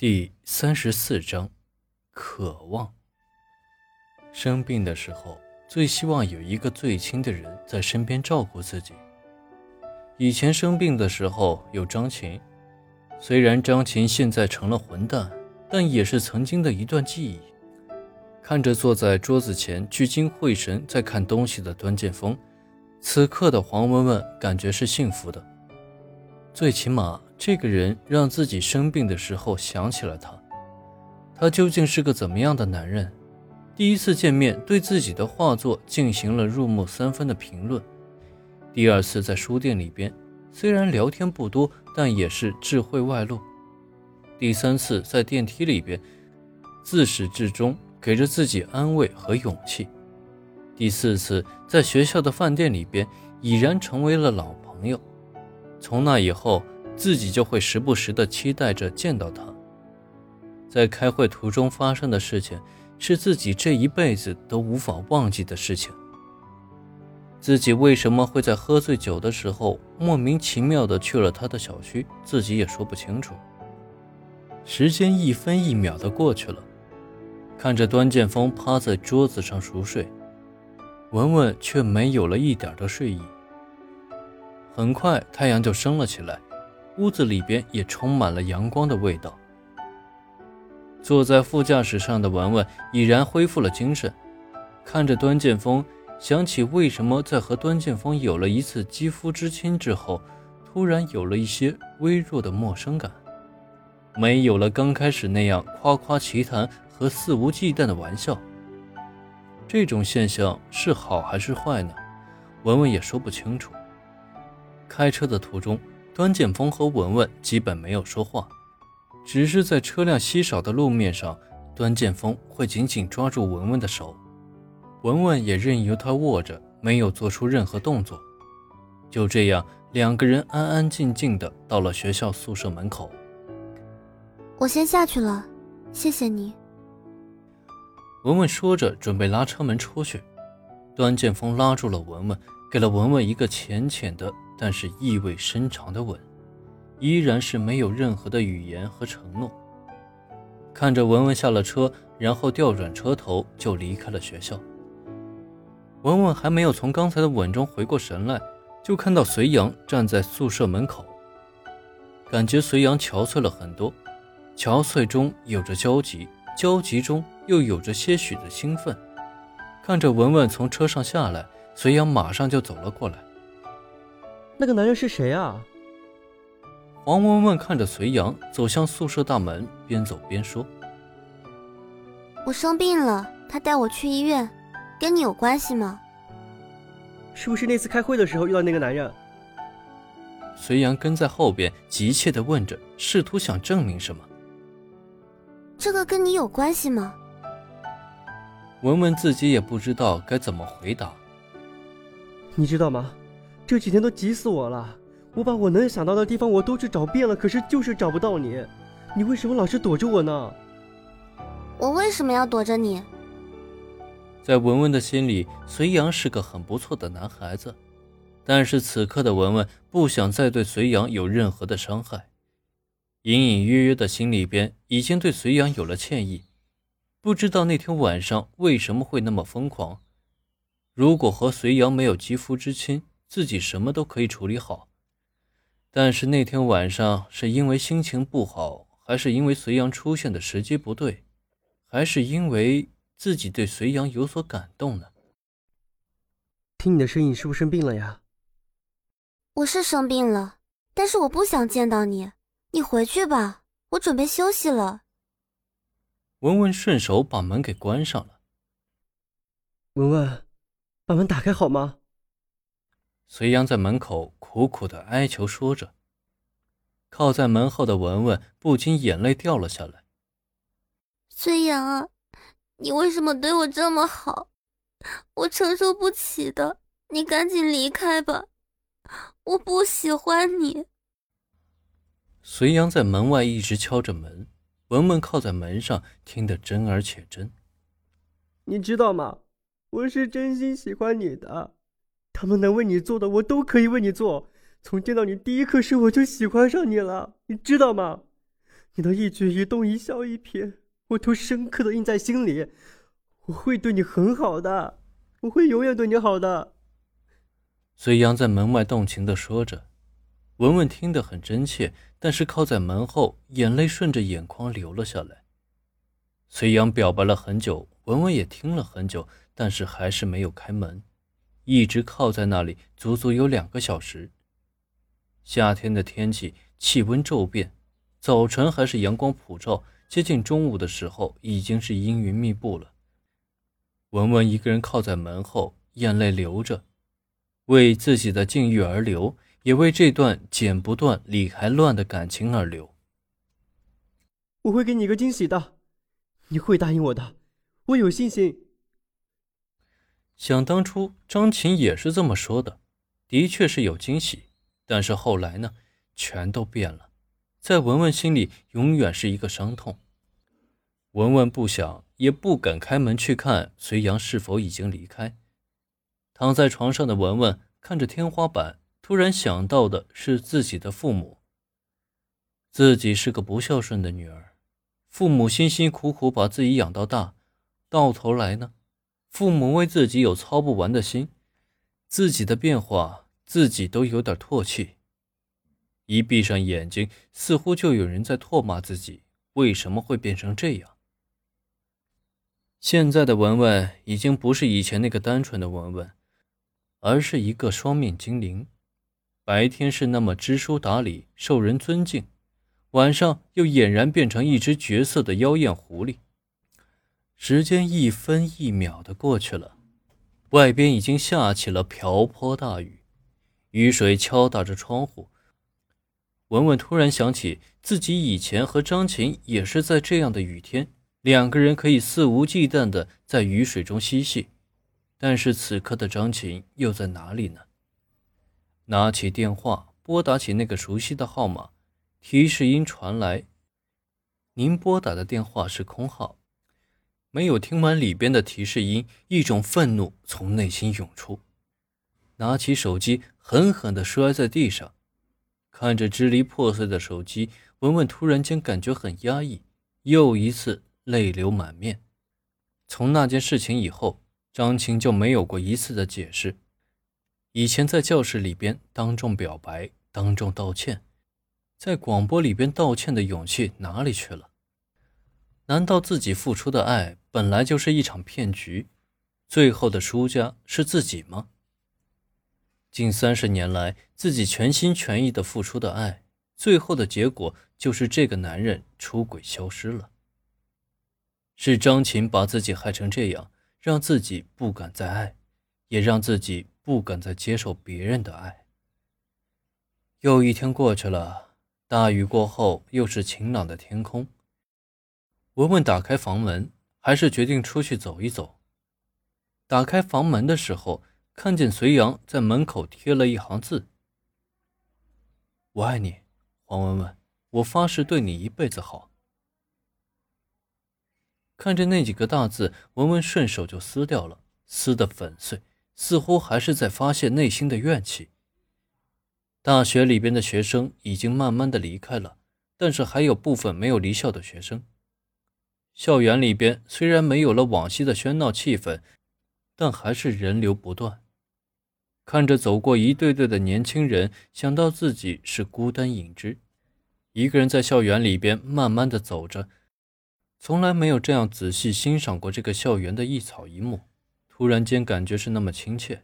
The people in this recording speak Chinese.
第三十四章，渴望。生病的时候，最希望有一个最亲的人在身边照顾自己。以前生病的时候有张琴，虽然张琴现在成了混蛋，但也是曾经的一段记忆。看着坐在桌子前聚精会神在看东西的端剑锋，此刻的黄文文感觉是幸福的，最起码。这个人让自己生病的时候想起了他，他究竟是个怎么样的男人？第一次见面对自己的画作进行了入木三分的评论，第二次在书店里边，虽然聊天不多，但也是智慧外露。第三次在电梯里边，自始至终给着自己安慰和勇气。第四次在学校的饭店里边，已然成为了老朋友。从那以后。自己就会时不时的期待着见到他。在开会途中发生的事情，是自己这一辈子都无法忘记的事情。自己为什么会在喝醉酒的时候莫名其妙的去了他的小区，自己也说不清楚。时间一分一秒的过去了，看着端剑锋趴在桌子上熟睡，文文却没有了一点的睡意。很快，太阳就升了起来。屋子里边也充满了阳光的味道。坐在副驾驶上的文文已然恢复了精神，看着端剑锋，想起为什么在和端剑锋有了一次肌肤之亲之后，突然有了一些微弱的陌生感，没有了刚开始那样夸夸其谈和肆无忌惮的玩笑。这种现象是好还是坏呢？文文也说不清楚。开车的途中。端剑锋和文文基本没有说话，只是在车辆稀少的路面上，端剑锋会紧紧抓住文文的手，文文也任由他握着，没有做出任何动作。就这样，两个人安安静静的到了学校宿舍门口。我先下去了，谢谢你。文文说着，准备拉车门出去，端剑锋拉住了文文，给了文文一个浅浅的。但是意味深长的吻，依然是没有任何的语言和承诺。看着文文下了车，然后调转车头就离开了学校。文文还没有从刚才的吻中回过神来，就看到隋阳站在宿舍门口。感觉隋阳憔悴了很多，憔悴中有着焦急，焦急中又有着些许的兴奋。看着文文从车上下来，隋阳马上就走了过来。那个男人是谁啊？黄文文看着隋阳走向宿舍大门，边走边说：“我生病了，他带我去医院，跟你有关系吗？是不是那次开会的时候遇到那个男人？”隋阳跟在后边，急切的问着，试图想证明什么。这个跟你有关系吗？文文自己也不知道该怎么回答。你知道吗？这几天都急死我了，我把我能想到的地方我都去找遍了，可是就是找不到你。你为什么老是躲着我呢？我为什么要躲着你？在文文的心里，隋阳是个很不错的男孩子，但是此刻的文文不想再对隋阳有任何的伤害，隐隐约约的心里边已经对隋阳有了歉意。不知道那天晚上为什么会那么疯狂。如果和隋阳没有肌肤之亲，自己什么都可以处理好，但是那天晚上是因为心情不好，还是因为隋阳出现的时机不对，还是因为自己对隋阳有所感动呢？听你的声音，是不是生病了呀？我是生病了，但是我不想见到你，你回去吧，我准备休息了。文文顺手把门给关上了。文文，把门打开好吗？隋阳在门口苦苦的哀求说着，靠在门后的文文不禁眼泪掉了下来。隋阳啊，你为什么对我这么好？我承受不起的，你赶紧离开吧，我不喜欢你。隋阳在门外一直敲着门，文文靠在门上听得真而且真。你知道吗？我是真心喜欢你的。他们能为你做的，我都可以为你做。从见到你第一刻时，我就喜欢上你了，你知道吗？你的一举一动、一笑一颦，我都深刻的印在心里。我会对你很好的，我会永远对你好的。隋阳在门外动情的说着，文文听得很真切，但是靠在门后，眼泪顺着眼眶流了下来。隋阳表白了很久，文文也听了很久，但是还是没有开门，一直靠在那里，足足有两个小时。夏天的天气，气温骤变，早晨还是阳光普照，接近中午的时候，已经是阴云密布了。文文一个人靠在门后，眼泪流着，为自己的境遇而流，也为这段剪不断、理还乱的感情而流。我会给你一个惊喜的，你会答应我的，我有信心。想当初，张琴也是这么说的，的确是有惊喜。但是后来呢，全都变了，在文文心里永远是一个伤痛。文文不想也不敢开门去看隋阳是否已经离开。躺在床上的文文看着天花板，突然想到的是自己的父母。自己是个不孝顺的女儿，父母辛辛苦苦把自己养到大，到头来呢，父母为自己有操不完的心，自己的变化。自己都有点唾弃，一闭上眼睛，似乎就有人在唾骂自己为什么会变成这样。现在的文文已经不是以前那个单纯的文文，而是一个双面精灵。白天是那么知书达理、受人尊敬，晚上又俨然变成一只绝色的妖艳狐狸。时间一分一秒的过去了，外边已经下起了瓢泼大雨。雨水敲打着窗户，文文突然想起自己以前和张琴也是在这样的雨天，两个人可以肆无忌惮的在雨水中嬉戏。但是此刻的张琴又在哪里呢？拿起电话，拨打起那个熟悉的号码，提示音传来：“您拨打的电话是空号。”没有听完里边的提示音，一种愤怒从内心涌出。拿起手机，狠狠地摔在地上，看着支离破碎的手机，文文突然间感觉很压抑，又一次泪流满面。从那件事情以后，张晴就没有过一次的解释。以前在教室里边当众表白、当众道歉，在广播里边道歉的勇气哪里去了？难道自己付出的爱本来就是一场骗局，最后的输家是自己吗？近三十年来，自己全心全意的付出的爱，最后的结果就是这个男人出轨消失了。是张琴把自己害成这样，让自己不敢再爱，也让自己不敢再接受别人的爱。又一天过去了，大雨过后又是晴朗的天空。文文打开房门，还是决定出去走一走。打开房门的时候。看见隋阳在门口贴了一行字：“我爱你，黄文文，我发誓对你一辈子好。”看着那几个大字，文文顺手就撕掉了，撕得粉碎，似乎还是在发泄内心的怨气。大学里边的学生已经慢慢的离开了，但是还有部分没有离校的学生。校园里边虽然没有了往昔的喧闹气氛，但还是人流不断。看着走过一对对的年轻人，想到自己是孤单影只，一个人在校园里边慢慢的走着，从来没有这样仔细欣赏过这个校园的一草一木，突然间感觉是那么亲切。